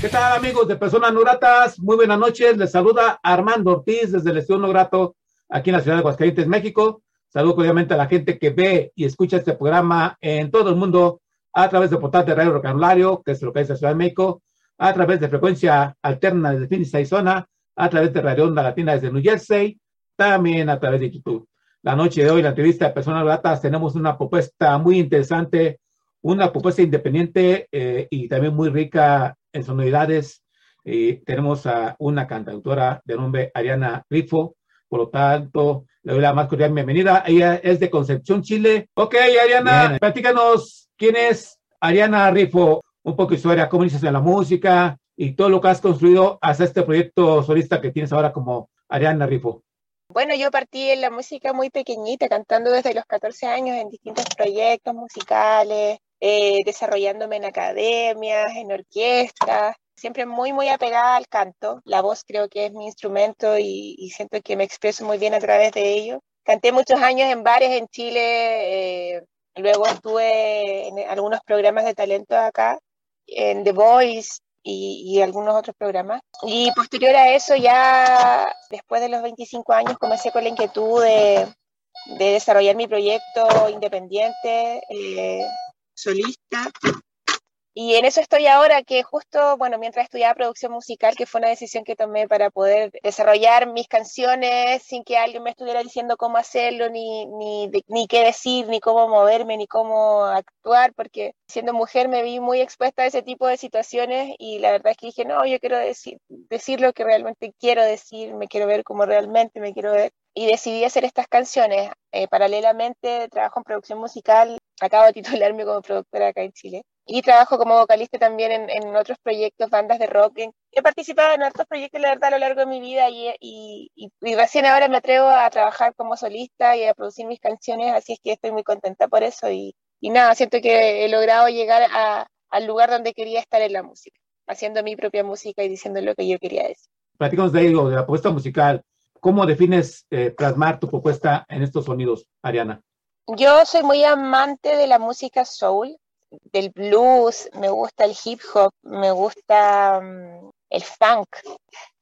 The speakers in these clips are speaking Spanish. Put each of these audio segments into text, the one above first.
¿Qué tal amigos de Personas No? Muy buenas noches. Les saluda Armando Ortiz desde el Estudio No Grato aquí en la ciudad de Aguascalientes, México. Saludo obviamente a la gente que ve y escucha este programa en todo el mundo a través de portal de Radio Recambulario, que es lo que es la Ciudad de México, a través de frecuencia alterna desde Phoenix, Arizona, a través de Radio Onda Latina desde New Jersey, también a través de YouTube. La noche de hoy, la entrevista de Personas Gratas, tenemos una propuesta muy interesante, una propuesta independiente eh, y también muy rica en sonoridades. Eh, tenemos a una cantautora de nombre Ariana Rifo, por lo tanto, le doy la más cordial bienvenida. Ella es de Concepción, Chile. Ok, Ariana, Bien. platícanos quién es Ariana Rifo, un poco de historia, cómo inicias en la música y todo lo que has construido hasta este proyecto solista que tienes ahora como Ariana Rifo. Bueno, yo partí en la música muy pequeñita, cantando desde los 14 años en distintos proyectos musicales, eh, desarrollándome en academias, en orquestas, siempre muy, muy apegada al canto. La voz creo que es mi instrumento y, y siento que me expreso muy bien a través de ello. Canté muchos años en bares en Chile, eh, luego estuve en algunos programas de talento acá, en The Voice, y, y, algunos otros programas. Y posterior a eso, ya después de los 25 años, comencé con la inquietud de, de desarrollar mi proyecto independiente, eh, solista. Y en eso estoy ahora, que justo, bueno, mientras estudiaba producción musical, que fue una decisión que tomé para poder desarrollar mis canciones sin que alguien me estuviera diciendo cómo hacerlo, ni, ni, ni qué decir, ni cómo moverme, ni cómo actuar, porque siendo mujer me vi muy expuesta a ese tipo de situaciones y la verdad es que dije, no, yo quiero decir, decir lo que realmente quiero decir, me quiero ver como realmente me quiero ver. Y decidí hacer estas canciones. Eh, paralelamente trabajo en producción musical, acabo de titularme como productora acá en Chile y trabajo como vocalista también en, en, otros proyectos, bandas de rock. He participado en otros proyectos, la verdad, a lo largo de mi vida y, y, y, y, recién ahora me atrevo a trabajar como solista y a producir mis canciones, así es que estoy muy contenta por eso y, nada, siento que he logrado llegar a, al lugar donde quería estar en la música, haciendo mi propia música y diciendo lo que yo quería decir. Platícanos de ello, de la propuesta musical. ¿Cómo defines eh, plasmar tu propuesta en estos sonidos, Ariana? Yo soy muy amante de la música soul, del blues, me gusta el hip hop, me gusta um, el funk.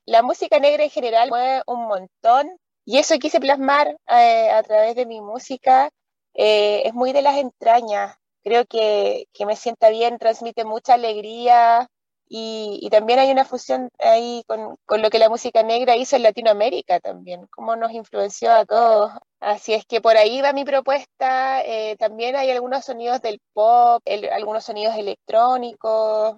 La música negra en general mueve un montón y eso quise plasmar eh, a través de mi música. Eh, es muy de las entrañas, creo que, que, me sienta bien, transmite mucha alegría y, y también hay una fusión ahí con, con, lo que la música negra hizo en Latinoamérica también, cómo nos influenció a todos Así es que por ahí va mi propuesta. Eh, también hay algunos sonidos del pop, el, algunos sonidos electrónicos.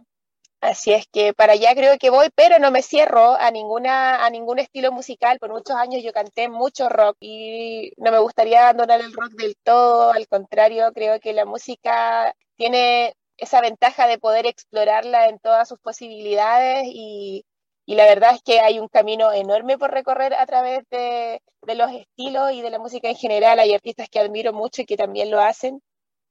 Así es que para allá creo que voy, pero no me cierro a ninguna a ningún estilo musical. Por muchos años yo canté mucho rock y no me gustaría abandonar el rock del todo. Al contrario, creo que la música tiene esa ventaja de poder explorarla en todas sus posibilidades y, y la verdad es que hay un camino enorme por recorrer a través de, de, los estilos y de la música en general. Hay artistas que admiro mucho y que también lo hacen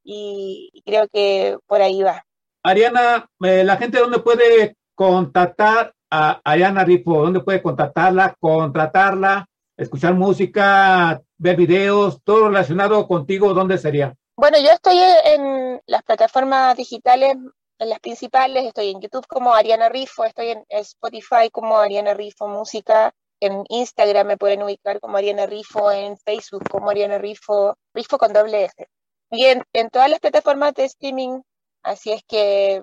y, creo que por ahí va. Ariana, eh, la gente dónde puede contactar a Ariana Rifo, dónde puede contactarla, contratarla, escuchar música, ver videos, todo relacionado contigo, ¿dónde sería? Bueno, yo estoy en las plataformas digitales en las principales, estoy en YouTube como Ariana Rifo, estoy en Spotify como Ariana Rifo Música, en Instagram me pueden ubicar como Ariana Rifo, en Facebook como Ariana Rifo, Rifo con doble F. Y en, en todas las plataformas de streaming, así es que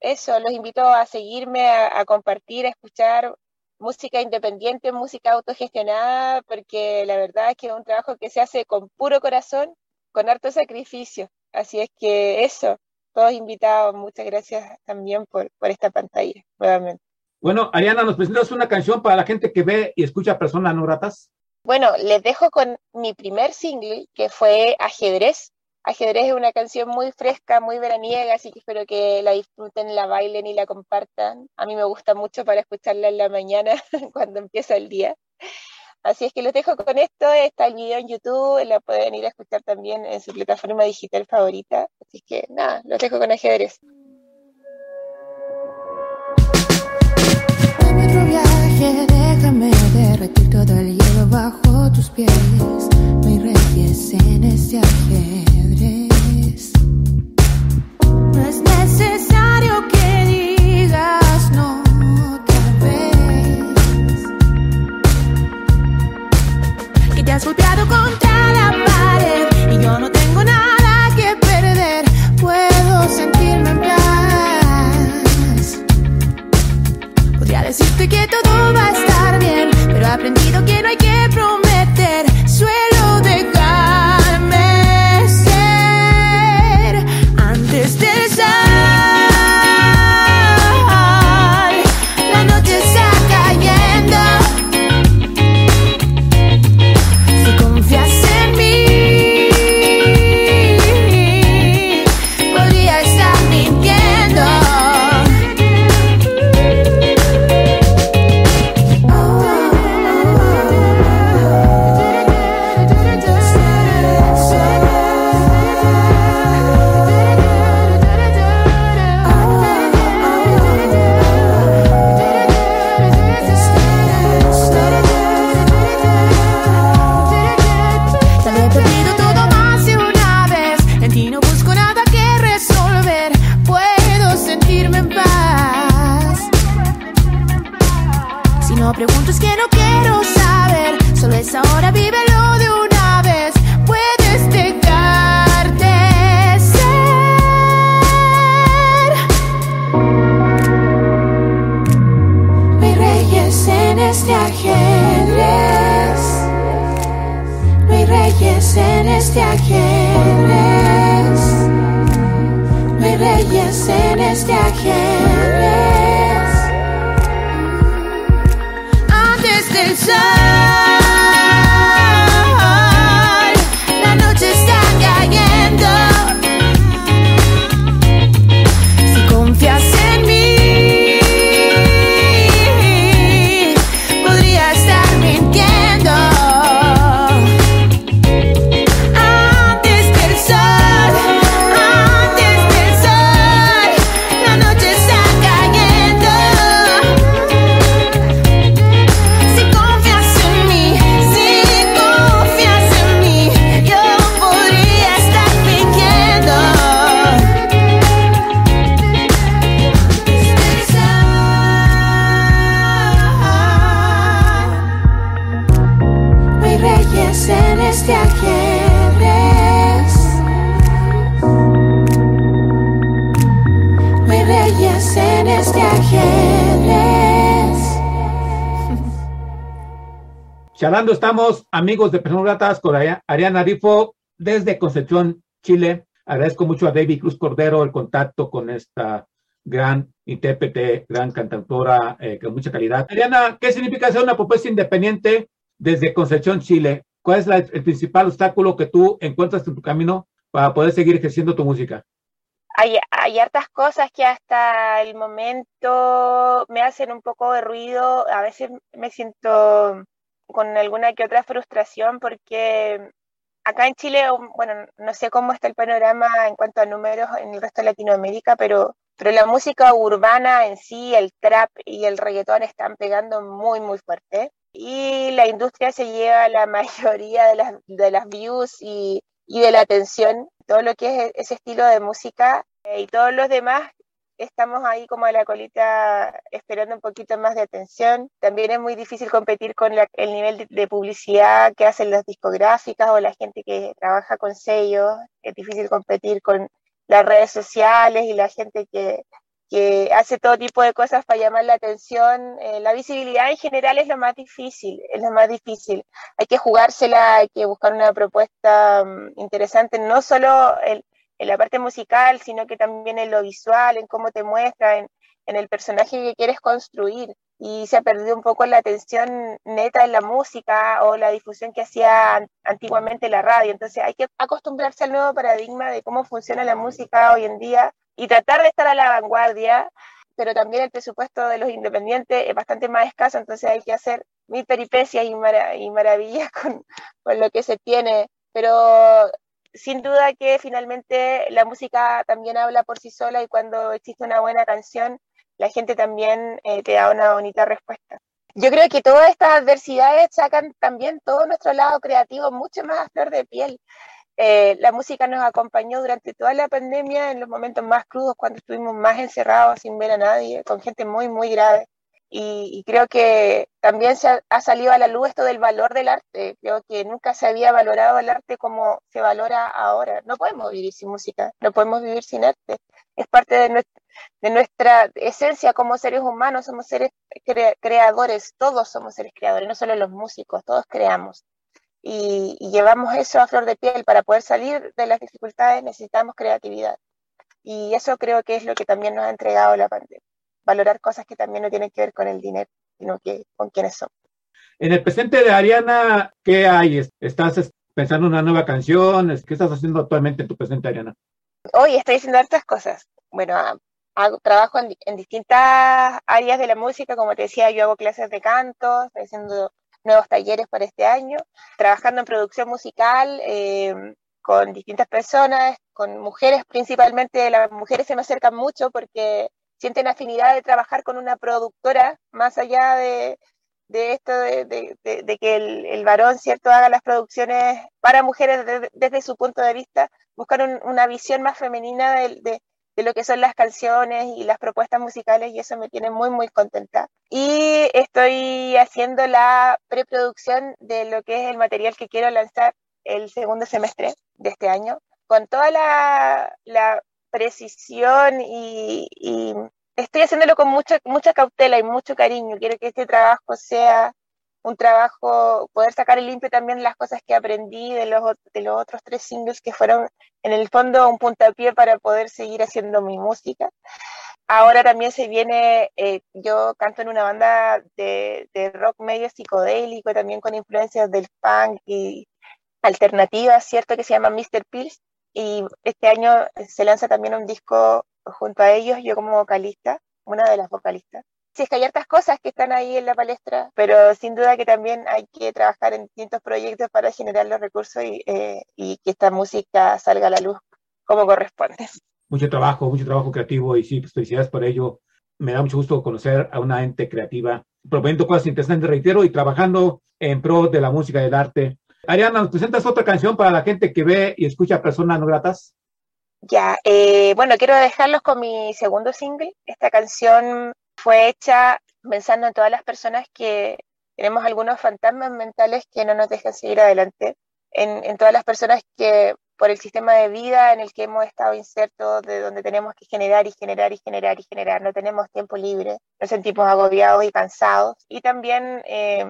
eso, los invito a seguirme, a, a compartir, a escuchar música independiente, música autogestionada, porque la verdad es que es un trabajo que se hace con puro corazón, con harto sacrificio. Así es que eso, todos invitados. Muchas gracias también por, por esta pantalla, nuevamente. Bueno, Ariana, ¿nos presentas una canción para la gente que ve y escucha personas no gratas? Bueno, les dejo con mi primer single, que fue Ajedrez. Ajedrez es una canción muy fresca, muy veraniega, así que espero que la disfruten, la bailen y la compartan. A mí me gusta mucho para escucharla en la mañana cuando empieza el día. Así es que los dejo con esto. Está el video en YouTube, la pueden ir a escuchar también en su plataforma digital favorita. Así que nada, los dejo con ajedrez. déjame derretir todo el hielo bajo tus pies. Me reyes en este ajedrez. No es necesario has golpeado contra la pared y yo no tengo nada que perder. Puedo sentirme en paz. Podría decirte que todo va a estar bien, pero he aprendido que no hay que prometer. Suelo reyes en Estamos, amigos de Personas Gratas, con Ari- Ariana Rifo, desde Concepción, Chile. Agradezco mucho a David Cruz Cordero el contacto con esta gran intérprete, gran cantautora eh, con mucha calidad. Ariana, ¿qué significa ser una propuesta independiente desde Concepción, Chile? ¿Cuál es el principal obstáculo que tú encuentras en tu camino para poder seguir ejerciendo tu música? hay, hay hartas cosas que hasta el momento me hacen un poco de ruido. A veces me siento con alguna que otra frustración porque acá en Chile, bueno, no sé cómo está el panorama en cuanto a números en el resto de Latinoamérica, pero, pero la música urbana en sí, el trap y el reggaetón están pegando muy, muy fuerte. Y la industria se lleva la mayoría de las, de las views y, y de la atención, todo lo que es ese estilo de música eh, y todos los demás estamos ahí como a la colita esperando un poquito más de atención. También es muy difícil competir con la- el nivel de, publicidad que hacen las discográficas o la gente que trabaja con sellos. Es difícil competir con las redes sociales y la gente que, que hace todo tipo de cosas para llamar la atención. Eh, la visibilidad en general es lo más difícil, es lo más difícil. Hay que jugársela, hay que buscar una propuesta mm, interesante, no solo el, en la parte musical, sino que también en lo visual, en cómo te muestra, en, en el personaje que quieres construir. Y se ha perdido un poco la atención neta en la música o la difusión que hacía antiguamente la radio. Entonces hay que acostumbrarse al nuevo paradigma de cómo funciona la música hoy en día y tratar de estar a la vanguardia, pero también el presupuesto de los independientes es bastante más escaso, entonces hay que hacer mil peripecias y, y maravillas con, con lo que se tiene. Pero sin duda que finalmente la música también habla por sí sola y cuando existe una buena canción, la gente también eh, te da una bonita respuesta. Yo creo que todas estas adversidades sacan también todo nuestro lado creativo mucho más a flor de piel. Eh, la música nos acompañó durante toda la pandemia en los momentos más crudos, cuando estuvimos más encerrados sin ver a nadie, con gente muy, muy grave. Y, creo que también se ha, salido a la luz esto del valor del arte. Creo que nunca se había valorado el arte como se valora ahora. No podemos vivir sin música, no podemos vivir sin arte. Es parte de nuestra, de nuestra esencia como seres humanos, somos seres creadores, todos somos seres creadores, no solo los músicos, todos creamos. Y, y, llevamos eso a flor de piel. Para poder salir de las dificultades necesitamos creatividad. Y eso creo que es lo que también nos ha entregado la pandemia. Valorar cosas que también no tienen que ver con el dinero, sino que con quiénes somos. En el presente de Ariana, ¿qué hay? ¿Estás pensando en una nueva canción? ¿Qué estás haciendo actualmente en tu presente, Ariana? Hoy estoy haciendo hartas cosas. Bueno, hago, trabajo en, distintas áreas de la música, como te decía, yo hago clases de canto, estoy haciendo nuevos talleres para este año, trabajando en producción musical eh, con distintas personas, con mujeres principalmente, las mujeres se me acercan mucho porque sienten afinidad de trabajar con una productora, más allá de, esto de, que el, varón, ¿cierto?, haga las producciones para mujeres desde su punto de vista, buscar una visión más femenina de, de lo que son las canciones y las propuestas musicales y eso me tiene muy, muy contenta. Y estoy haciendo la preproducción de lo que es el material que quiero lanzar el segundo semestre de este año, con toda la, la precisión y, y, estoy haciéndolo con mucha, mucha cautela y mucho cariño. Quiero que este trabajo sea un trabajo, poder sacar el limpio también las cosas que aprendí de los, de los otros tres singles que fueron en el fondo un puntapié para poder seguir haciendo mi música. Ahora también se viene, eh, yo canto en una banda de, rock medio psicodélico, también con influencias del punk y alternativas, ¿cierto? Que se llama Mr. Pills. Y este año se lanza también un disco junto a ellos, yo como vocalista, una de las vocalistas si es que hay hartas cosas que están ahí en la palestra, pero sin duda que también hay que trabajar en distintos proyectos para generar los recursos y, eh, y que esta música salga a la luz como corresponde. Mucho trabajo, mucho trabajo creativo y sí, pues, felicidades por ello. Me da mucho gusto conocer a una ente creativa, proponiendo cosas interesantes, reitero, y trabajando en pro de la música y del arte. Ariana, ¿nos presentas otra canción para la gente que ve y escucha personas no gratas? Ya, eh, bueno, quiero dejarlos con mi segundo single. Esta canción fue hecha pensando en todas las personas que tenemos algunos fantasmas mentales que no nos dejan seguir adelante, en, todas las personas que por el sistema de vida en el que hemos estado insertos, de donde tenemos que generar y generar y generar y generar, no tenemos tiempo libre, nos sentimos agobiados y cansados y también eh,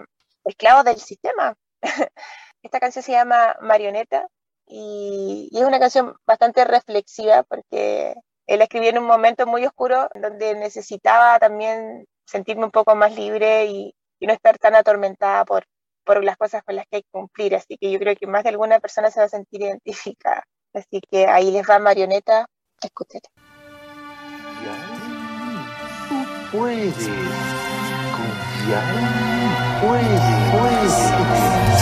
esclavos del sistema. Esta canción se llama Marioneta y, y, es una canción bastante reflexiva porque él escribió en un momento muy oscuro donde necesitaba también sentirme un poco más libre y, no estar tan atormentada por, por las cosas con las que hay que cumplir. Así que yo creo que más de alguna persona se va a sentir identificada. Así que ahí les va Marioneta, escuchen. Puedes confiar, puedes, puedes.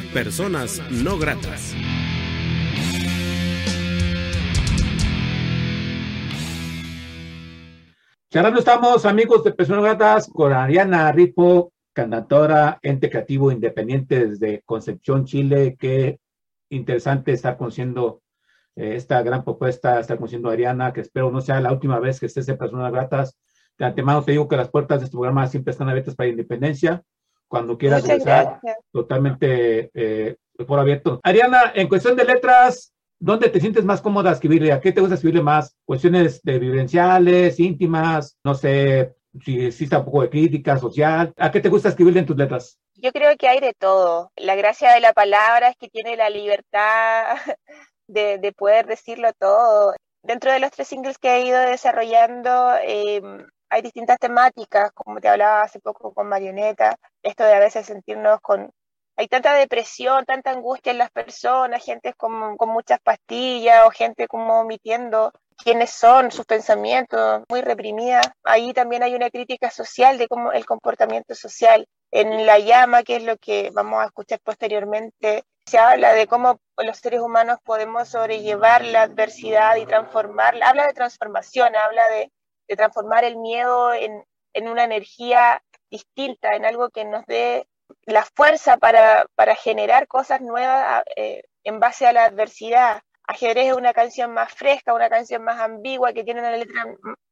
Personas No Gratas. Charlando estamos, amigos de Personas Gratas, con Ariana Ripo, cantautora, ente creativo independiente desde Concepción, Chile. Qué interesante estar conociendo eh, esta gran propuesta, estar conociendo a Ariana, que espero no sea la última vez que estés en Personas Gratas. De antemano te digo que las puertas de este programa siempre están abiertas para Independencia. Cuando quieras regresar, totalmente eh, por abierto. Ariana, en cuestión de letras, ¿dónde te sientes más cómoda escribirle? ¿A qué te gusta escribirle más? ¿Cuestiones de vivenciales, íntimas? No sé si existe un poco de crítica social. ¿A qué te gusta escribirle en tus letras? Yo creo que hay de todo. La gracia de la palabra es que tiene la libertad de, de poder decirlo todo. Dentro de los tres singles que he ido desarrollando, eh, hay distintas temáticas, como te hablaba hace poco con Marioneta, esto de a veces sentirnos con... Hay tanta depresión, tanta angustia en las personas, gente con, con muchas pastillas o gente como omitiendo quiénes son, sus pensamientos, muy reprimida. Ahí también hay una crítica social de cómo el comportamiento social. En La Llama, que es lo que vamos a escuchar posteriormente, se habla de cómo los seres humanos podemos sobrellevar la adversidad y transformarla. Habla de transformación, habla de, de transformar el miedo en, en, una energía distinta, en algo que nos dé la fuerza para, para generar cosas nuevas eh, en base a la adversidad. Ajedrez es una canción más fresca, una canción más ambigua, que tiene una letra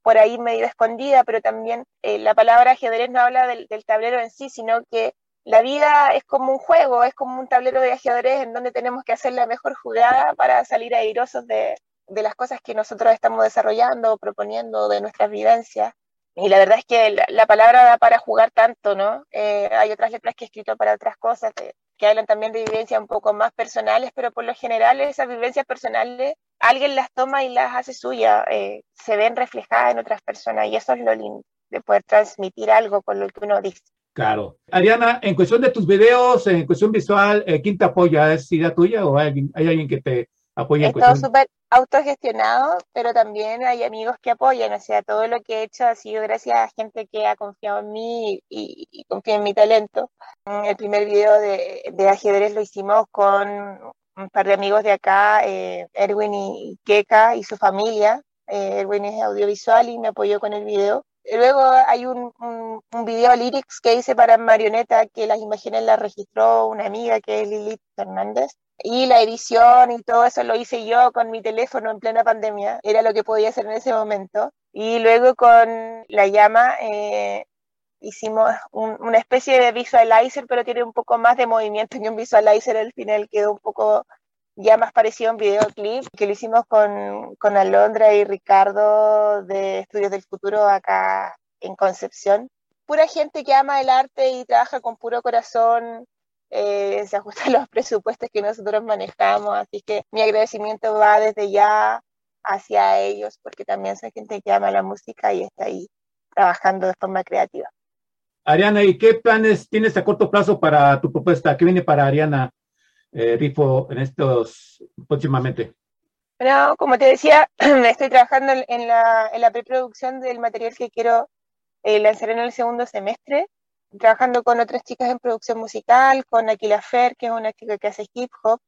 por ahí medio escondida, pero también eh, la palabra ajedrez no habla del, del, tablero en sí, sino que la vida es como un juego, es como un tablero de ajedrez en donde tenemos que hacer la mejor jugada para salir airosos de, de las cosas que nosotros estamos desarrollando, proponiendo, de nuestras vivencias. Y la verdad es que la, la palabra da para jugar tanto, ¿no? Eh, hay otras letras que he escrito para otras cosas, que, que hablan también de vivencias un poco más personales, pero por lo general esas vivencias personales alguien las toma y las hace suya, eh, se ven reflejadas en otras personas y eso es lo lindo, de poder transmitir algo con lo que uno dice. Claro. Ariana, en cuestión de tus videos, en cuestión visual, eh, ¿quién te apoya? ¿Es idea tuya o hay alguien, hay alguien que te apoya? Es todo súper autogestionado, pero también hay amigos que apoyan, o sea, todo lo que he hecho ha sido gracias a gente que ha confiado en mí y, y confía en mi talento. El primer video de, de, ajedrez lo hicimos con un par de amigos de acá, eh, Erwin y Keka y su familia. Eh, Erwin es audiovisual y me apoyó con el video. Luego hay un, un, un, video lyrics que hice para Marioneta que las imágenes las registró una amiga que es Lilith Fernández. Y la edición y todo eso lo hice yo con mi teléfono en plena pandemia. Era lo que podía hacer en ese momento. Y luego con La Llama eh, hicimos un, una especie de visualizer, pero tiene un poco más de movimiento que un visualizer. Al final quedó un poco ya más parecido a un videoclip que lo hicimos con, con Alondra y Ricardo de Estudios del Futuro acá en Concepción. Pura gente que ama el arte y trabaja con puro corazón, eh, se ajusta a los presupuestos que nosotros manejamos, así que mi agradecimiento va desde ya hacia ellos, porque también son gente que ama la música y está ahí trabajando de forma creativa. Ariana, ¿y qué planes tienes a corto plazo para tu propuesta? ¿Qué viene para Ariana eh, Rifo en estos próximamente? Bueno, como te decía, estoy trabajando en la, preproducción del material que quiero eh, lanzar en el segundo semestre, trabajando con otras chicas en producción musical, con Aquila Fer, que es una chica que hace hip hop.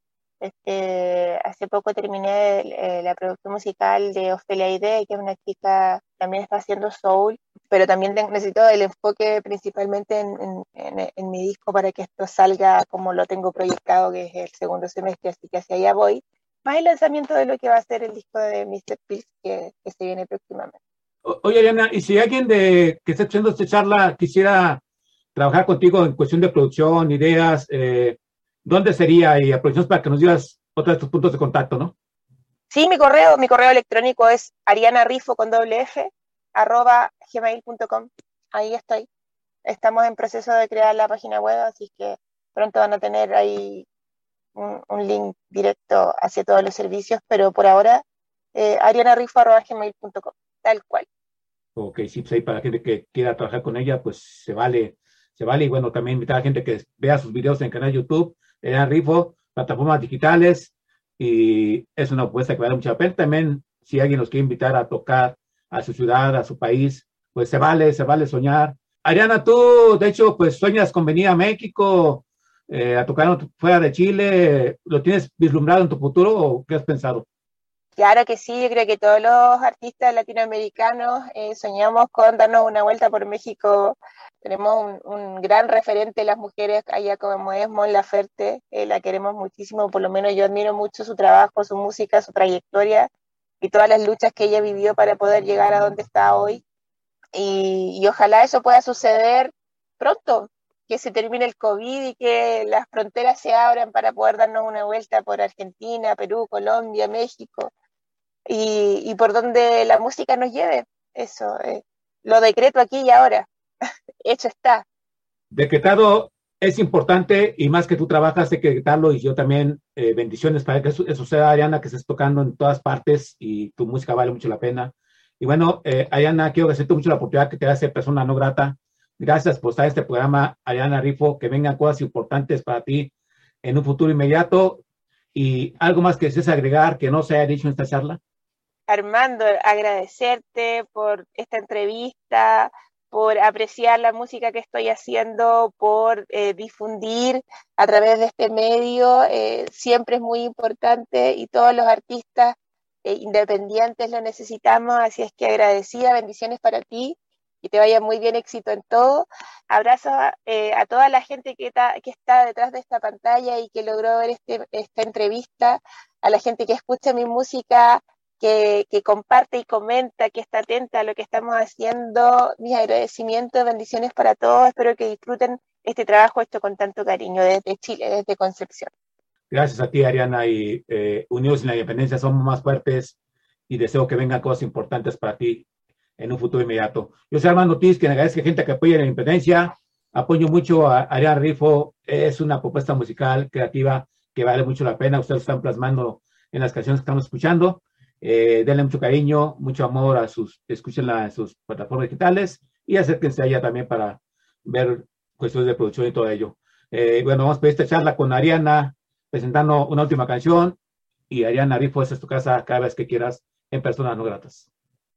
Este, hace poco terminé eh, la producción musical de Ofelia Ide, que es una chica también está haciendo soul, pero también necesito el enfoque principalmente en, en, en, en, mi disco para que esto salga como lo tengo proyectado, que es el segundo semestre, así que hacia allá voy. Más el lanzamiento de lo que va a ser el disco de Mr. Pills que, que se viene próximamente. Oye, Ariana, y si alguien de que está escuchando esta charla quisiera trabajar contigo en cuestión de producción, ideas, eh, ¿dónde sería? Y aprovechamos para que nos digas otros de tus puntos de contacto, ¿no? Sí, mi correo, mi correo electrónico es arianarifo con doble F, arroba gmail.com. Ahí estoy. Estamos en proceso de crear la página web, así que pronto van a tener ahí un, un link directo hacia todos los servicios, pero por ahora, eh, arianarifo arroba gmail.com, tal cual. Ok, sí, pues ahí para la gente que quiera trabajar con ella, pues se vale se vale. Y bueno, también invitar a la gente que vea sus videos en el canal YouTube, en Rifo, plataformas digitales, y es una propuesta que vale mucha pena. También, si alguien nos quiere invitar a tocar a su ciudad, a su país, pues se vale, se vale soñar. Ariana, tú, de hecho, pues sueñas con venir a México, eh, a tocar fuera de Chile? ¿Lo tienes vislumbrado en tu futuro o qué has pensado? Claro que sí, yo creo que todos los artistas latinoamericanos eh, soñamos con darnos una vuelta por México. Tenemos un, gran referente, las mujeres allá como es Mon Laferte, eh, la queremos muchísimo, por lo menos yo admiro mucho su trabajo, su música, su trayectoria y todas las luchas que ella vivió para poder llegar a donde está hoy. Y, ojalá eso pueda suceder pronto, que se termine el COVID y que las fronteras se abran para poder darnos una vuelta por Argentina, Perú, Colombia, México y, y por donde la música nos lleve. Eso, eh, lo decreto aquí y ahora. Hecho está. Decretado es importante y más que tú trabajas, decretarlo y yo también, eh, bendiciones para que eso, eso suceda, Ariana, que estés tocando en todas partes y tu música vale mucho la pena. Y bueno, eh, Ariana, quiero agradecerte mucho la oportunidad que te ser persona no grata. Gracias por estar en este programa, Ariana Rifo, que vengan cosas importantes para ti en un futuro inmediato. Y algo más que desees agregar que no se haya dicho en esta charla. Armando, agradecerte por esta entrevista, por apreciar la música que estoy haciendo, por eh, difundir a través de este medio. Eh, siempre es muy importante y todos los artistas eh, independientes lo necesitamos, así es que agradecida, bendiciones para ti y te vaya muy bien, éxito en todo. Abrazos a, toda la gente que está detrás de esta pantalla y que logró ver este, esta entrevista, a la gente que escucha mi música, que, que comparte y comenta, que está atenta a lo que estamos haciendo. Mis agradecimientos, bendiciones para todos. Espero que disfruten este trabajo hecho con tanto cariño desde Chile, desde Concepción. Gracias a ti, Ariana, y eh, unidos en la independencia somos más fuertes y deseo que vengan cosas importantes para ti en un futuro inmediato. Yo soy Armando Ortiz, que agradezco a gente que apoya la independencia. Apoyo mucho a Ariana Rifo. Es una propuesta musical creativa que vale mucho la pena. Ustedes lo están plasmando en las canciones que estamos escuchando. Eh, denle mucho cariño, mucho amor a sus, escúchenla en sus plataformas digitales y acérquense allá también para ver cuestiones de producción y todo ello. Eh, bueno, vamos a pedir esta charla con Ariana, presentando una última canción. Y Ariana Rifo, esta es tu casa cada vez que quieras en Personas No Gratas.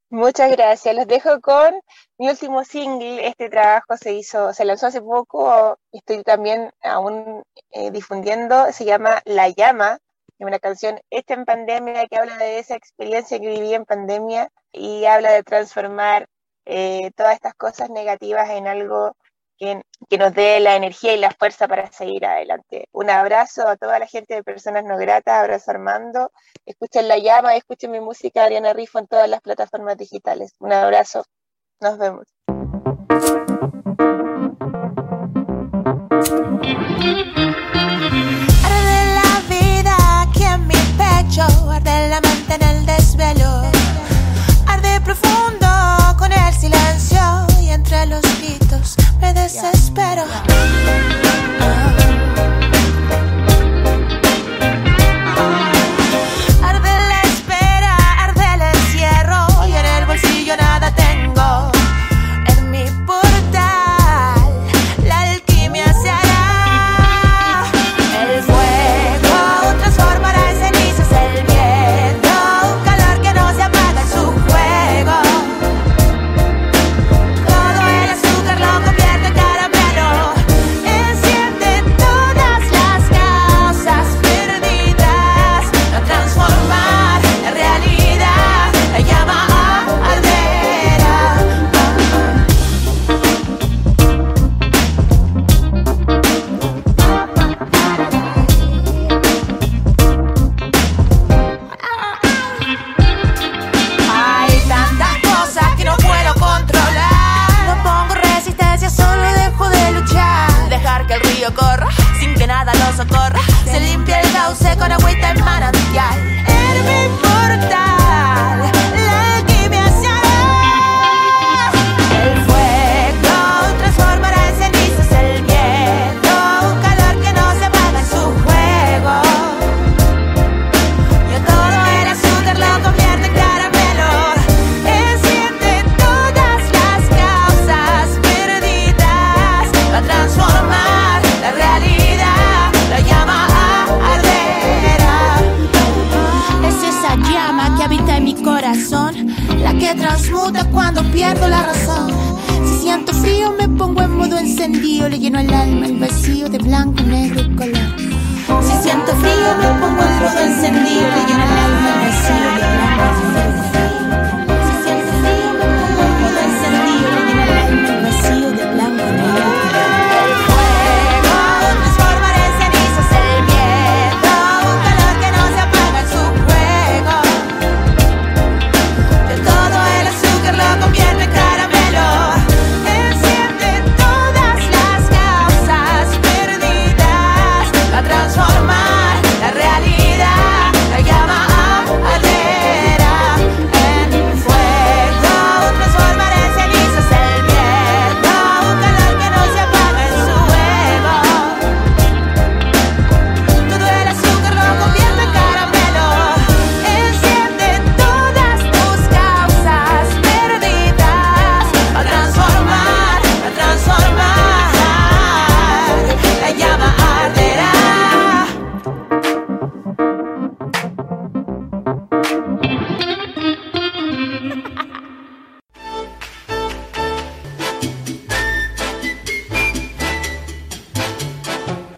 Muchas gracias. Los dejo con mi último single. Este trabajo se hizo, se lanzó hace poco. Estoy también aún eh, difundiendo. Se llama La Llama. Es una canción hecha en pandemia que habla de esa experiencia que viví en pandemia y habla de transformar eh, todas estas cosas negativas en algo que, que nos dé la energía y la fuerza para seguir adelante. Un abrazo a toda la gente de Personas No Gratas. Abrazo Armando. Escuchen La Llama, escuchen mi música Ariana Rifo en todas las plataformas digitales. Un abrazo. Nos vemos. less Yeah.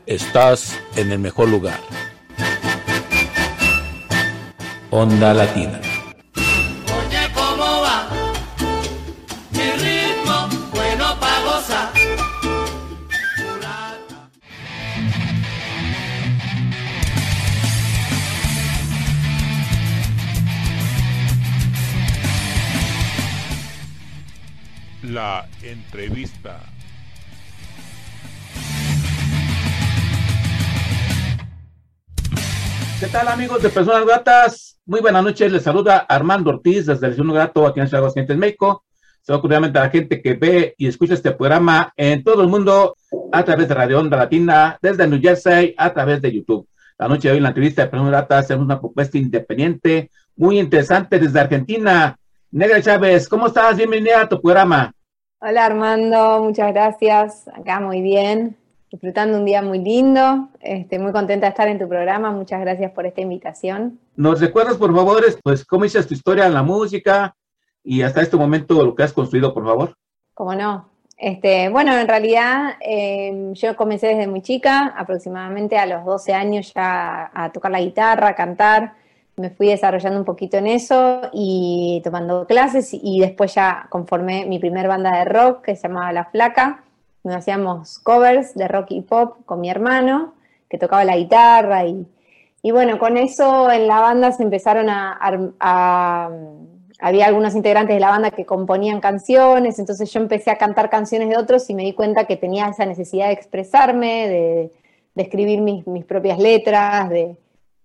Estás en el mejor lugar. Onda Latina. Oye, ¿cómo va? Mi ritmo, bueno pa' gozar. La entrevista. ¿Qué tal amigos de Personas Gratas? Muy buenas noches, les saluda Armando Ortiz desde el Ciudad Grato aquí en Aguascalientes, México. Saludo cordialmente a la gente que ve y escucha este programa en todo el mundo a través de Radio Onda Latina, desde New Jersey, a través de YouTube. La noche de hoy en la entrevista de Personas Gratas hacemos una propuesta independiente, muy interesante desde Argentina. Negra Chávez, ¿cómo estás? Bienvenida a tu programa. Hola Armando, muchas gracias. Acá muy bien, disfrutando un día muy lindo. Este, muy contenta de estar en tu programa. Muchas gracias por esta invitación. ¿Nos recuerdas, por favor, pues cómo hiciste tu historia en la música y hasta este momento lo que has construido, por favor? ¿Cómo no? Este, bueno, en realidad eh, yo comencé desde muy chica, aproximadamente a los 12 años ya a tocar la guitarra, a cantar. Me fui desarrollando un poquito en eso y tomando clases y después ya conformé mi primer banda de rock que se llamaba La Flaca. Nos hacíamos covers de rock y pop con mi hermano que tocaba la guitarra y, y bueno, con eso en la banda se empezaron a, a- a- había algunos integrantes de la banda que componían canciones, entonces yo empecé a cantar canciones de otros y me di cuenta que tenía esa necesidad de expresarme, de, de escribir mis, mis propias letras, de,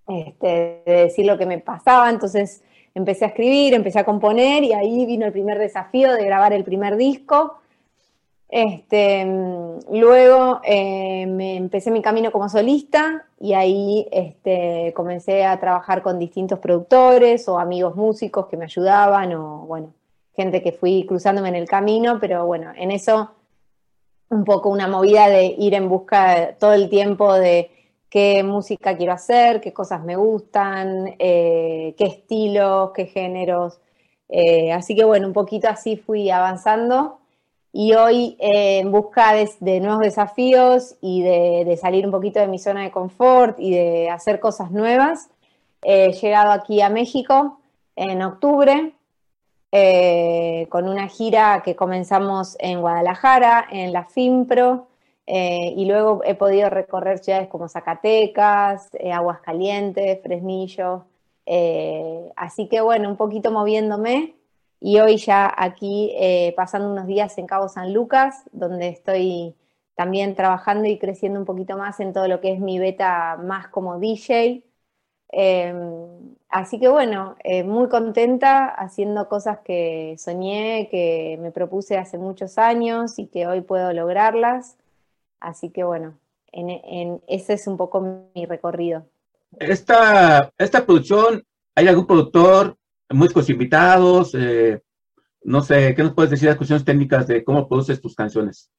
este, de decir lo que me pasaba, entonces empecé a escribir, empecé a componer y ahí vino el primer desafío de grabar el primer disco. Este, luego eh, me empecé mi camino como solista y ahí este, comencé a trabajar con distintos productores o amigos músicos que me ayudaban o bueno, gente que fui cruzándome en el camino, pero bueno, en eso un poco una movida de ir en busca todo el tiempo de qué música quiero hacer, qué cosas me gustan, eh, qué estilos, qué géneros. Eh, así que bueno, un poquito así fui avanzando y hoy eh, en busca de, nuevos desafíos y de, salir un poquito de mi zona de confort y de hacer cosas nuevas, he llegado aquí a México en octubre eh, con una gira que comenzamos en Guadalajara, en la FIMPRO, eh, y luego he podido recorrer ciudades como Zacatecas, Aguascalientes, Fresnillo, así que bueno, un poquito moviéndome y hoy ya aquí eh, pasando unos días en Cabo San Lucas, donde estoy también trabajando y creciendo un poquito más en todo lo que es mi beta más como DJ. Eh, así que bueno, eh, muy contenta haciendo cosas que soñé, que me propuse hace muchos años y que hoy puedo lograrlas. Así que bueno, en, en- ese es un poco mi recorrido. Esta, esta producción, ¿hay algún productor, músicos invitados? Eh, no sé, ¿qué nos puedes decir de las cuestiones técnicas de cómo produces tus canciones?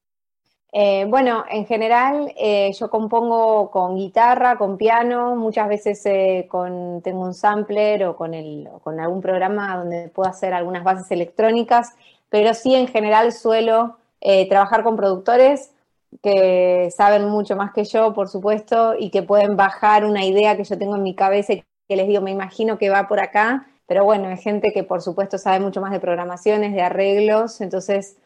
Eh, bueno, en general eh, yo compongo con guitarra, con piano, muchas veces tengo un sampler o con, el, o con algún programa donde puedo hacer algunas bases electrónicas, pero sí en general suelo trabajar con productores que saben mucho más que yo, por supuesto, y que pueden bajar una idea que yo tengo en mi cabeza y que les digo, me imagino que va por acá, pero bueno, es gente que por supuesto sabe mucho más de programaciones, de arreglos, entonces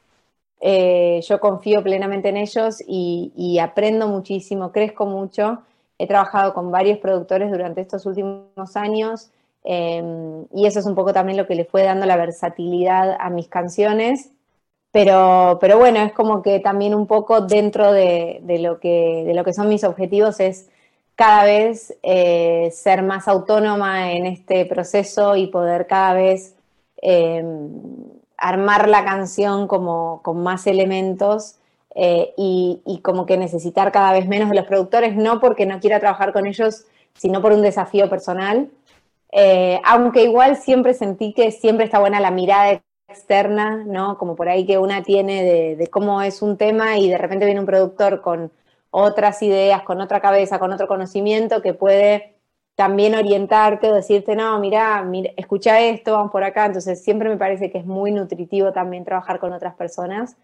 eh, yo confío plenamente en ellos y, y, aprendo muchísimo, crezco mucho. He trabajado con varios productores durante estos últimos años eh, y eso es un poco también lo que le fue dando la versatilidad a mis canciones. Pero, pero bueno, es como que también un poco dentro de, de lo, que, de lo que son mis objetivos es cada vez eh, ser más autónoma en este proceso y poder cada vez eh, armar la canción como con más elementos eh, y, como que necesitar cada vez menos de los productores, no porque no quiera trabajar con ellos, sino por un desafío personal. Eh, aunque igual siempre sentí que siempre está buena la mirada externa, ¿no? Como por ahí que una tiene de cómo es un tema y de repente viene un productor con otras ideas, con otra cabeza, con otro conocimiento que puede también orientarte o decirte, no, mira, escucha esto, vamos por acá. Entonces siempre me parece que es muy nutritivo también trabajar con otras personas.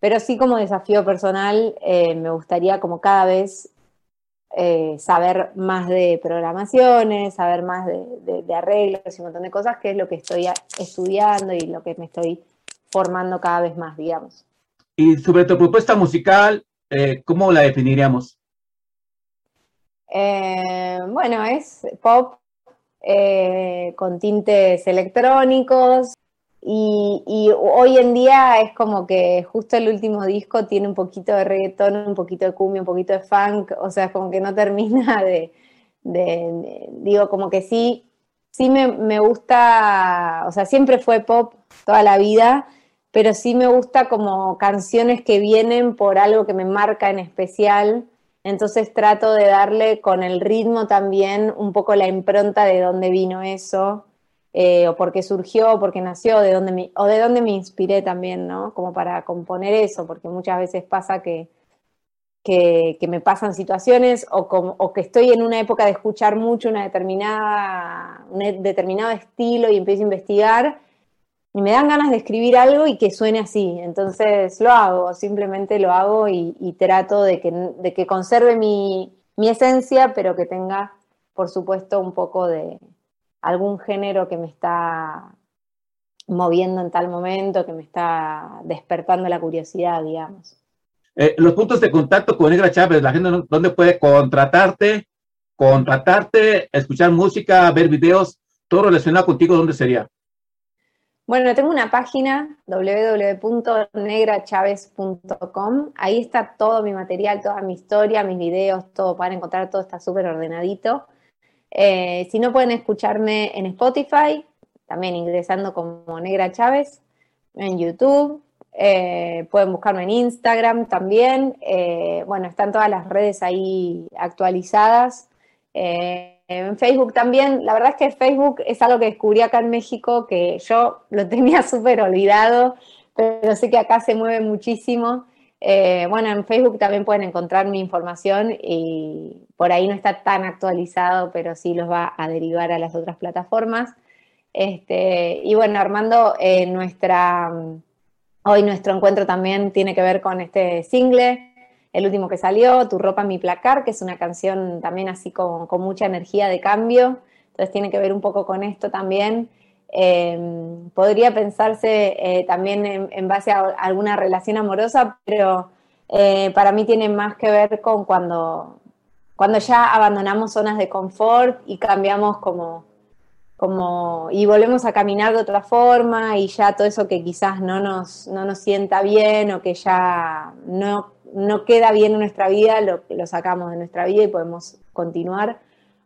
Pero sí como desafío personal, eh, me gustaría como cada vez eh, saber más de programaciones, saber más de, de, arreglos y un montón de cosas, que es lo que estoy estudiando y lo que me estoy formando cada vez más, digamos. Y sobre tu propuesta musical, eh, ¿cómo la definiríamos? Eh, bueno, es pop eh, con tintes electrónicos y, hoy en día es como que justo el último disco tiene un poquito de reggaetón, un poquito de cumbia, un poquito de funk, o sea, como que no termina de, de, de digo, como que sí, sí me, me gusta, o sea, siempre fue pop toda la vida, pero sí me gusta como canciones que vienen por algo que me marca en especial entonces trato de darle con el ritmo también un poco la impronta de dónde vino eso, eh, o por qué surgió, o por qué nació, de dónde o de dónde me inspiré también, ¿no? Como para componer eso, porque muchas veces pasa que, que, me pasan situaciones o, o, que estoy en una época de escuchar mucho una determinada, un determinado estilo y empiezo a investigar y me dan ganas de escribir algo y que suene así. Entonces lo hago, simplemente lo hago y, trato de que, de que conserve mi, mi, esencia, pero que tenga, por supuesto, un poco de algún género que me está moviendo en tal momento, que me está despertando la curiosidad, digamos. Eh, los puntos de contacto con Negra Chávez, la gente dónde puede contratarte, contratarte, escuchar música, ver videos, todo relacionado contigo, ¿dónde sería? Bueno, tengo una página www.negrachavez.com. Ahí está todo mi material, toda mi historia, mis videos, todo para encontrar, todo está súper ordenadito. Eh, si no pueden escucharme en Spotify, también ingresando como Negra Chávez, en YouTube, eh, pueden buscarme en Instagram también. Eh, bueno, están todas las redes ahí actualizadas. En Facebook también, la verdad es que Facebook es algo que descubrí acá en México, que yo lo tenía súper olvidado, pero sé que acá se mueve muchísimo. Eh, bueno, en Facebook también pueden encontrar mi información y por ahí no está tan actualizado, pero sí los va a derivar a las otras plataformas. Este, y bueno, Armando, eh, nuestra, hoy nuestro encuentro también tiene que ver con este single el último que salió, Tu ropa, mi placar, que es una canción también así con, mucha energía de cambio, entonces tiene que ver un poco con esto también. Eh, podría pensarse eh, también en, en, base a alguna relación amorosa, pero eh, para mí tiene más que ver con cuando, cuando ya abandonamos zonas de confort y cambiamos como, como, y volvemos a caminar de otra forma y ya todo eso que quizás no nos, no nos sienta bien o que ya no no queda bien en nuestra vida, lo, lo sacamos de nuestra vida y podemos continuar.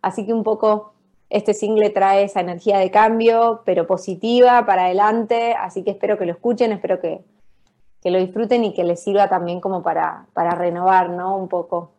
Así que un poco este single trae esa energía de cambio, pero positiva para adelante, así que espero que lo escuchen, espero que, que lo disfruten y que les sirva también como para, para renovar, ¿no? Un poco.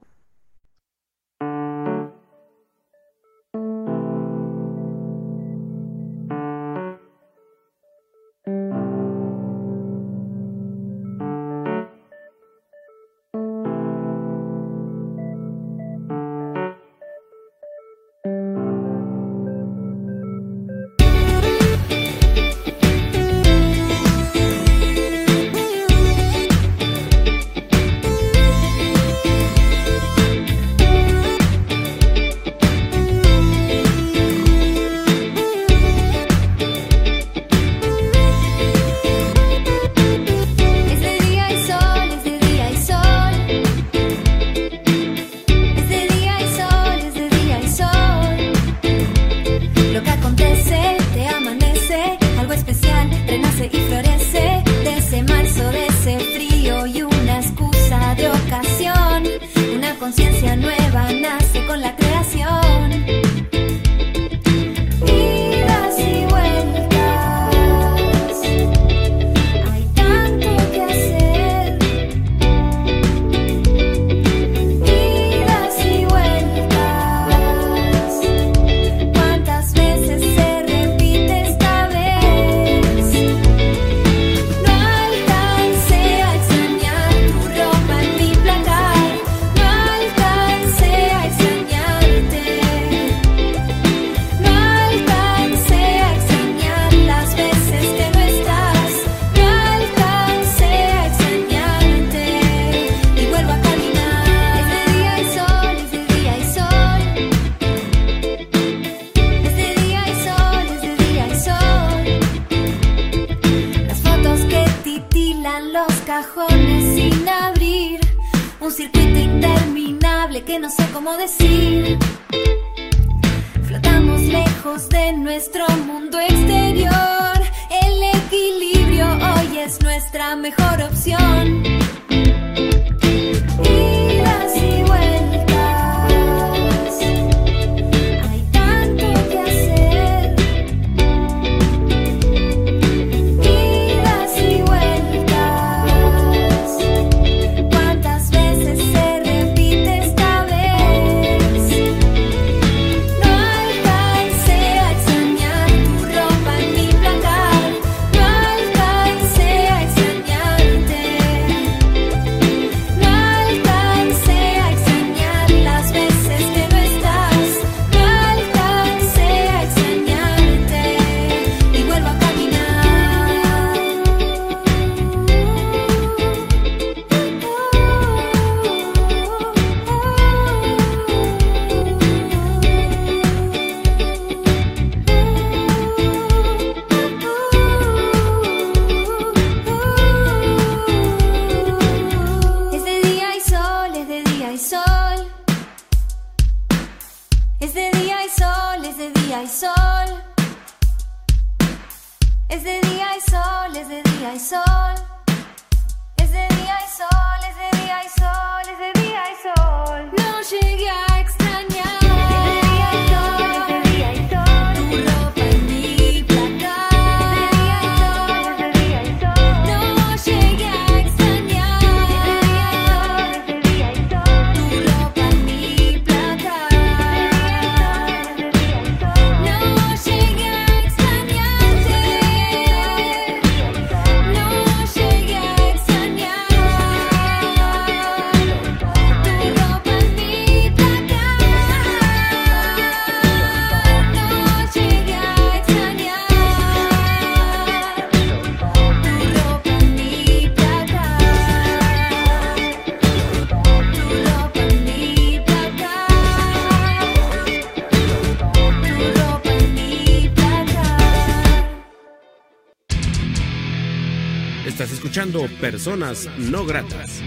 Escuchando Personas No Gratas.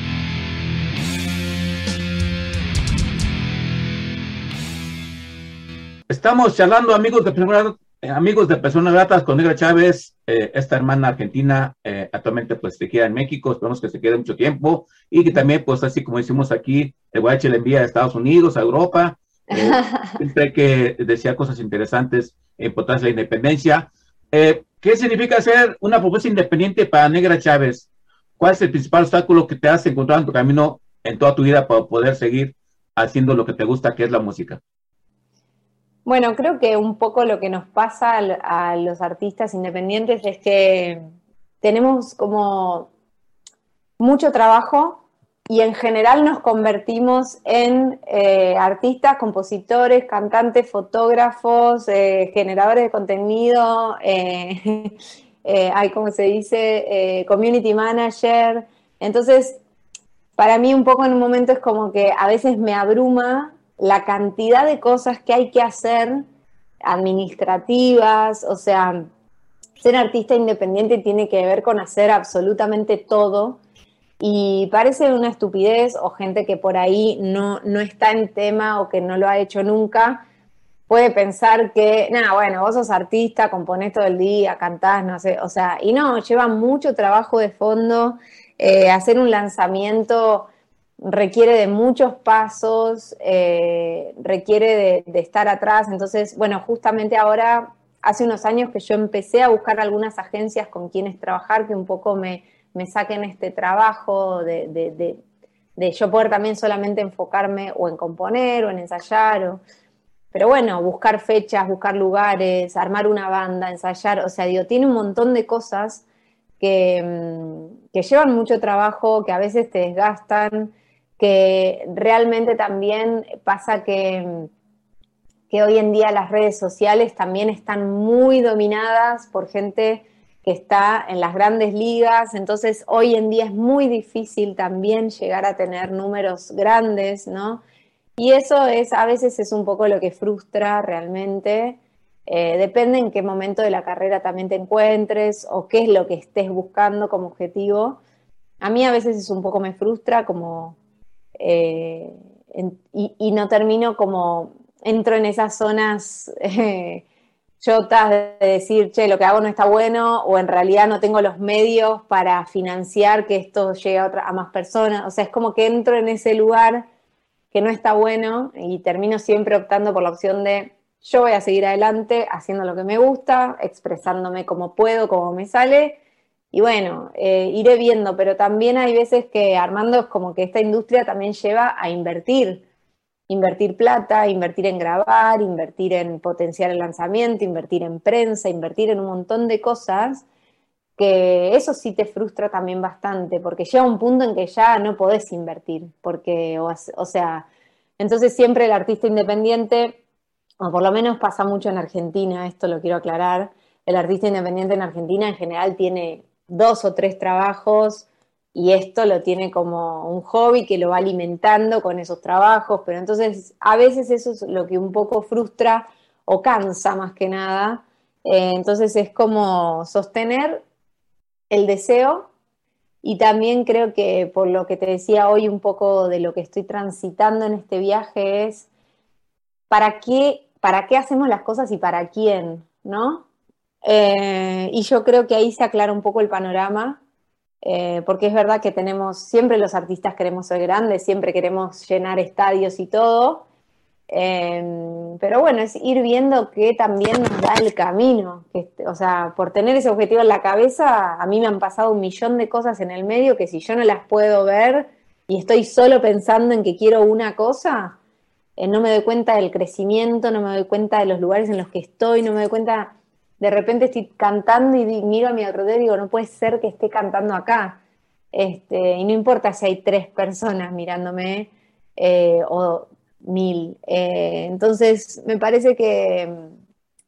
Estamos charlando, amigos de personas, eh, amigos de personas gratas con Negra Chávez, eh, esta hermana argentina, eh, actualmente pues se queda en México, esperamos que se quede mucho tiempo y que también pues así como decimos aquí, el Guache le envía a Estados Unidos, a Europa, eh, siempre que decía cosas interesantes en de la independencia. Eh, ¿Qué significa ser una propuesta independiente para Negra Chávez? ¿Cuál es el principal obstáculo que te has encontrado en tu camino en toda tu vida para poder seguir haciendo lo que te gusta, que es la música? Bueno, creo que un poco lo que nos pasa a los artistas independientes es que tenemos como mucho trabajo y en general nos convertimos en eh, artistas, compositores, cantantes, fotógrafos, eh, generadores de contenido, eh, hay como se dice, community manager. Entonces, para mí un poco en un momento es como que a veces me abruma la cantidad de cosas que hay que hacer administrativas, o sea, ser artista independiente tiene que ver con hacer absolutamente todo y parece una estupidez o gente que por ahí no, no está en tema o que no lo ha hecho nunca, puede pensar que, nada, bueno, vos sos artista, componés todo el día, cantás, no sé, o sea, y no, lleva mucho trabajo de fondo, eh, hacer un lanzamiento requiere de muchos pasos, eh, requiere de, de estar atrás, entonces, bueno, justamente ahora, hace unos años que yo empecé a buscar algunas agencias con quienes trabajar que un poco me, me saquen este trabajo de, de- de- de yo poder también solamente enfocarme o en componer o en ensayar o, pero bueno, buscar fechas, buscar lugares, armar una banda, ensayar, o sea, digo, tiene un montón de cosas que, mm, que llevan mucho trabajo, que a veces te desgastan, que realmente también pasa que, mm, que hoy en día las redes sociales también están muy dominadas por gente que está en las grandes ligas, entonces hoy en día es muy difícil también llegar a tener números grandes, ¿no? Y eso es, a veces es un poco lo que frustra realmente. Eh, depende en qué momento de la carrera también te encuentres o qué es lo que estés buscando como objetivo. A mí a veces es un poco me frustra como eh, y no termino como, entro en esas zonas eh, chotas de decir, che, lo que hago no está bueno, o en realidad no tengo los medios para financiar que esto llegue a, otra- a más personas. O sea, es como que entro en ese lugar que no está bueno y termino siempre optando por la opción de yo voy a seguir adelante haciendo lo que me gusta, expresándome como puedo, como me sale. Y bueno, eh, iré viendo, pero también hay veces que Armando es como que esta industria también lleva a invertir, invertir plata, invertir en grabar, invertir en potenciar el lanzamiento, invertir en prensa, invertir en un montón de cosas que eso sí te frustra también bastante, porque llega un punto en que ya no podés invertir, porque, o, o sea, entonces siempre el artista independiente, o por lo menos pasa mucho en Argentina, esto lo quiero aclarar, el artista independiente en Argentina en general tiene dos o tres trabajos y esto lo tiene como un hobby que lo va alimentando con esos trabajos, pero entonces a veces eso es lo que un poco frustra o cansa más que nada. Eh, entonces es como sostener el deseo y también creo que por lo que te decía hoy un poco de lo que estoy transitando en este viaje es para qué, para qué hacemos las cosas y para quién, ¿no? Eh, y yo creo que ahí se aclara un poco el panorama, eh, porque es verdad que tenemos, siempre los artistas queremos ser grandes, siempre queremos llenar estadios y todo, eh, pero bueno, es ir viendo que también nos da el camino, o sea, por tener ese objetivo en la cabeza, a mí me han pasado un millón de cosas en el medio que si yo no las puedo ver y estoy solo pensando en que quiero una cosa, eh, no me doy cuenta del crecimiento, no me doy cuenta de los lugares en los que estoy, no me doy cuenta de repente estoy cantando y miro a mi alrededor y digo, no puede ser que esté cantando acá. Este, y no importa si hay tres personas mirándome eh, o mil. Eh, entonces, me parece que,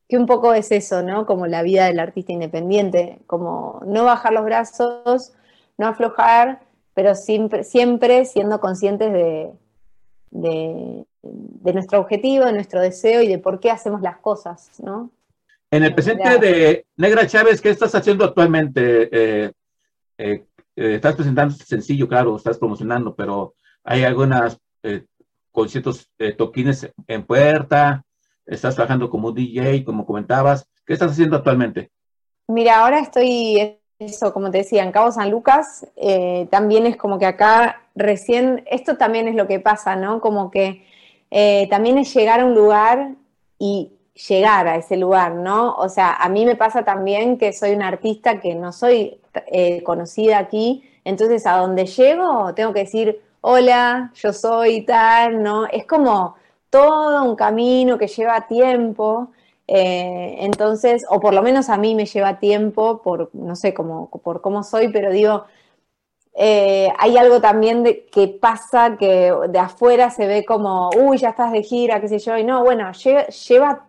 que un poco es eso, ¿no? Como la vida del artista independiente, como no bajar los brazos, no aflojar, pero siempre, siempre siendo conscientes de, de nuestro objetivo, de nuestro deseo y de por qué hacemos las cosas, ¿no? En el presente de Negra Chávez, ¿qué estás haciendo actualmente? Eh, eh, eh, estás presentando este sencillo, claro, estás promocionando, pero hay algunos conciertos, toquines en puerta, estás trabajando como DJ, como comentabas. ¿Qué estás haciendo actualmente? Mira, ahora estoy, eso, como te decía, en Cabo San Lucas. también es como que acá recién, esto también es lo que pasa, ¿no? Como que también es llegar a un lugar y llegar a ese lugar, ¿no? O sea, a mí me pasa también que soy una artista que no soy eh, conocida aquí, entonces a donde llego tengo que decir, hola, yo soy tal, ¿no? Es como todo un camino que lleva tiempo. eh, entonces, o por lo menos a mí me lleva tiempo por, no sé, como, por cómo soy, pero digo, eh, hay algo también de, que pasa que de afuera se ve como, uy, ya estás de gira, qué sé yo, y no, bueno, lleva, lleva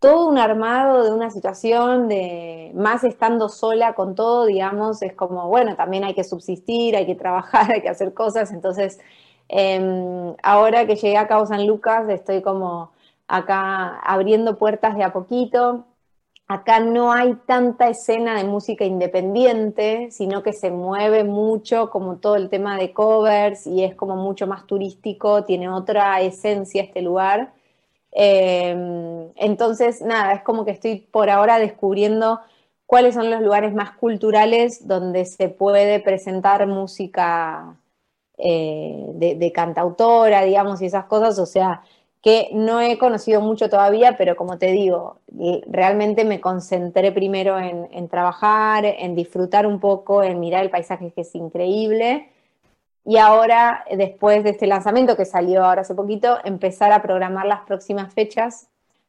todo un armado de una situación de más estando sola con todo, digamos, es como, bueno, también hay que subsistir, hay que trabajar, hay que hacer cosas, entonces eh, ahora que llegué a Cabo San Lucas estoy como acá abriendo puertas de a poquito. Acá no hay tanta escena de música independiente, sino que se mueve mucho como todo el tema de covers y es como mucho más turístico, tiene otra esencia este lugar. Eh, entonces, nada, es como que estoy por ahora descubriendo cuáles son los lugares más culturales donde se puede presentar música eh, de, cantautora, digamos, y esas cosas, o sea, que no he conocido mucho todavía, pero como te digo, realmente me concentré primero en trabajar, en disfrutar un poco, en mirar el paisaje que es increíble. Y ahora, después de este lanzamiento que salió ahora hace poquito, empezar a programar las próximas fechas.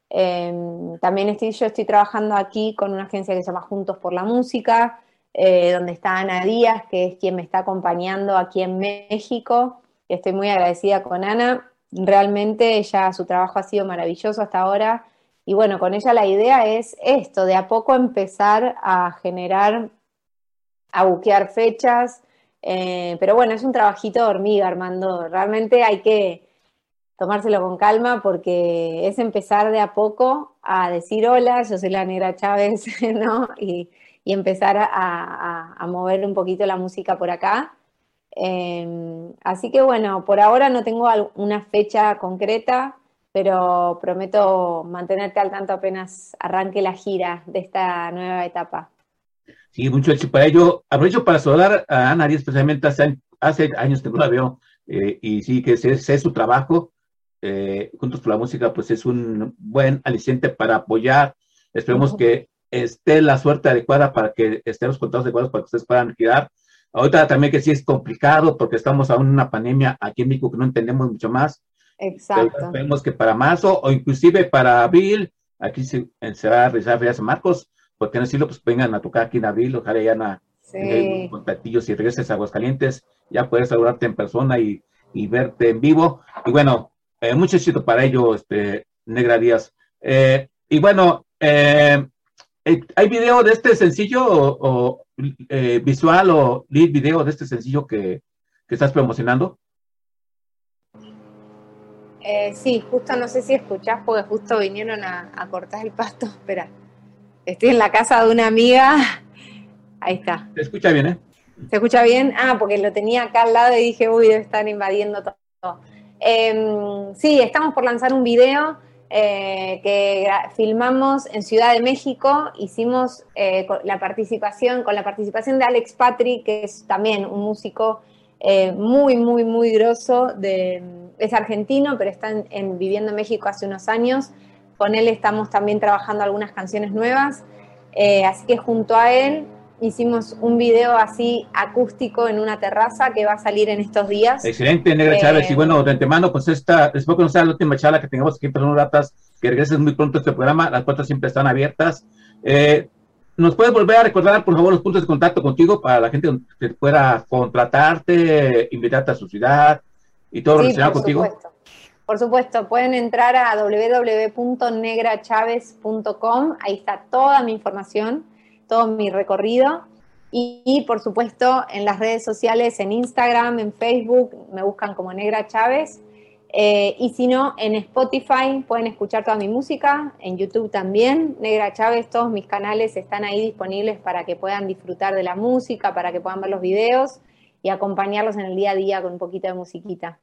Eh, también estoy, yo estoy trabajando aquí con una agencia que se llama Juntos por la Música, eh, donde está Ana Díaz, que es quien me está acompañando aquí en México. Estoy muy agradecida con Ana. Realmente ella, su trabajo ha sido maravilloso hasta ahora. Y bueno, con ella la idea es esto, de a poco empezar a generar, a buquear fechas. Eh, pero bueno, es un trabajito de hormiga, Armando. Realmente hay que tomárselo con calma porque es empezar de a poco a decir hola, yo soy la negra Chávez, ¿no? Y, empezar a, mover un poquito la música por acá. Eh, así que bueno, por ahora no tengo una fecha concreta, pero prometo mantenerte al tanto apenas arranque la gira de esta nueva etapa. Sí, mucho éxito para ello. Aprovecho para saludar a Ana Arias, especialmente hace, hace años que no la veo, eh, y sí que sé, sé su trabajo. eh, Juntos por la Música, pues es un buen aliciente para apoyar. Esperemos Ujú. que esté la suerte adecuada para que estén los contados adecuados para que ustedes puedan girar. Ahorita también que sí es complicado porque estamos aún en una pandemia aquí en México que no entendemos mucho más. Pero Exacto. esperemos que para marzo o inclusive para abril, aquí se, se va a realizar San Marcos, porque no decirlo, pues vengan a tocar aquí en abril, ojalá ya na- Sí. contactillos y regreses a Aguascalientes, ya puedes saludarte en persona y, y verte en vivo. Y bueno, eh, mucho éxito para ello, este, Negra Díaz. Eh, y bueno, eh, eh, ¿hay video de este sencillo o, o, visual o lead video de este sencillo que, que estás promocionando? Sí, justo no sé si escuchás porque justo vinieron a, a cortar el pasto. Espera, estoy en la casa de una amiga. Ahí está. ¿Te escucha bien, eh? ¿Se escucha bien? Ah, porque lo tenía acá al lado y dije, uy, debe estar invadiendo todo. Eh, sí, estamos por lanzar un video eh, que filmamos en Ciudad de México. Hicimos eh, con la participación, con la participación de Alex Patri, que es también un músico eh, muy, muy, muy grosso. De, es argentino, pero está en- en- viviendo en México hace unos años. Con él estamos también trabajando algunas canciones nuevas. Eh, así que junto a él hicimos un video así acústico en una terraza que va a salir en estos días. Excelente, Negra Eh, Chávez. Y bueno, de antemano, pues esta, que no sea la última charla que tengamos aquí en Personas Ratas, que regreses muy pronto a este programa. Las puertas siempre están abiertas. Eh, ¿Nos puedes volver a recordar, por favor, los puntos de contacto contigo para la gente que pueda contratarte, invitarte a su ciudad y todo lo relacionado por contigo? supuesto. Por supuesto, pueden entrar a www.negrachavez.com, ahí está toda mi información, todo mi recorrido. Y, por supuesto, en las redes sociales, en Instagram, en Facebook, me buscan como Negra Chávez. Eh, y si no, en Spotify pueden escuchar toda mi música, en YouTube también, Negra Chávez, todos mis canales están ahí disponibles para que puedan disfrutar de la música, para que puedan ver los videos y acompañarlos en el día a día con un poquito de musiquita.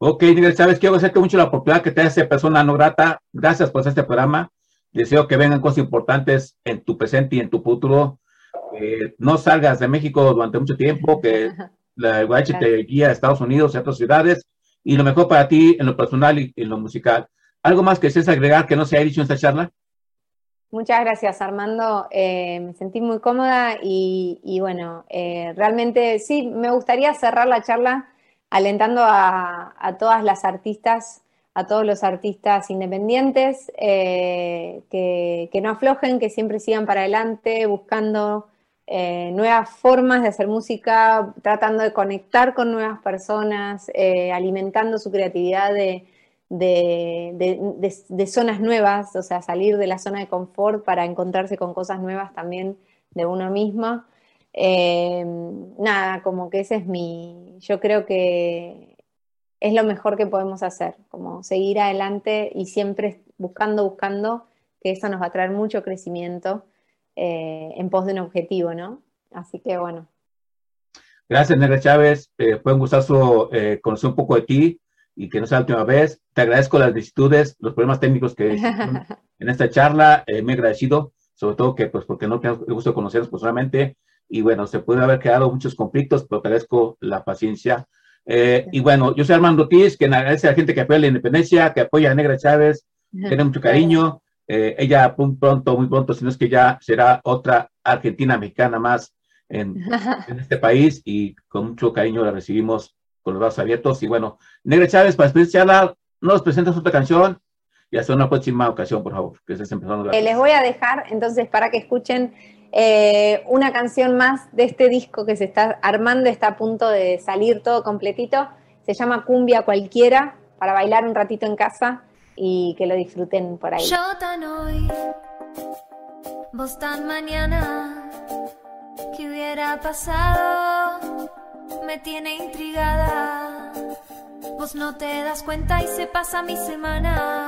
Ok, Negra Chávez, quiero agradecerte mucho la oportunidad que te hace persona no grata. Gracias por este programa. Deseo que vengan cosas importantes en tu presente y en tu futuro. Eh, no salgas de México durante mucho tiempo, que la UH te guía a Estados Unidos y a otras ciudades. Y lo mejor para ti en lo personal y en lo musical. ¿Algo más que desees agregar que no se haya dicho en esta charla? Muchas gracias, Armando. Eh, me sentí muy cómoda y, y bueno, eh, realmente sí, me gustaría cerrar la charla alentando a, todas las artistas, a todos los artistas independientes, eh, que, no aflojen, que siempre sigan para adelante, buscando eh, nuevas formas de hacer música, tratando de conectar con nuevas personas, eh, alimentando su creatividad de, de, zonas nuevas, o sea, salir de la zona de confort para encontrarse con cosas nuevas también de uno mismo. Eh, nada, como que ese es mi, yo creo que es lo mejor que podemos hacer, como seguir adelante y siempre buscando, buscando, que eso nos va a traer mucho crecimiento eh, en pos de un objetivo, ¿no? Así que bueno. Gracias, Negra Chávez. Eh, fue un gustazo eh, conocer un poco de ti y que no sea la última vez. Te agradezco las vicisitudes, los problemas técnicos que en esta charla. Eh, me he agradecido, sobre todo que, pues, porque no tengo el gusto de conocernos personalmente. Y bueno, se puede haber quedado muchos conflictos, pero agradezco la paciencia. Eh, y bueno, yo soy Armando Ortiz, que agradece a la gente que apoya la independencia, que apoya a Negra Chávez, tiene mucho cariño. Eh, ella pronto, muy pronto, si no es que ya será otra argentina mexicana más en, en, este país y con mucho cariño la recibimos con los brazos abiertos. Y bueno, Negra Chávez, para despedirla, nos presentas otra canción y hasta una próxima ocasión, por favor, que estés empezando. Eh, les voy a dejar entonces para que escuchen eh, una canción más de este disco que se está armando, está a punto de salir todo completito. Se llama Cumbia Cualquiera, para bailar un ratito en casa y que lo disfruten por ahí. Yo tan hoy, vos tan mañana, ¿qué hubiera pasado? Me tiene intrigada. Vos no te das cuenta y se pasa mi semana.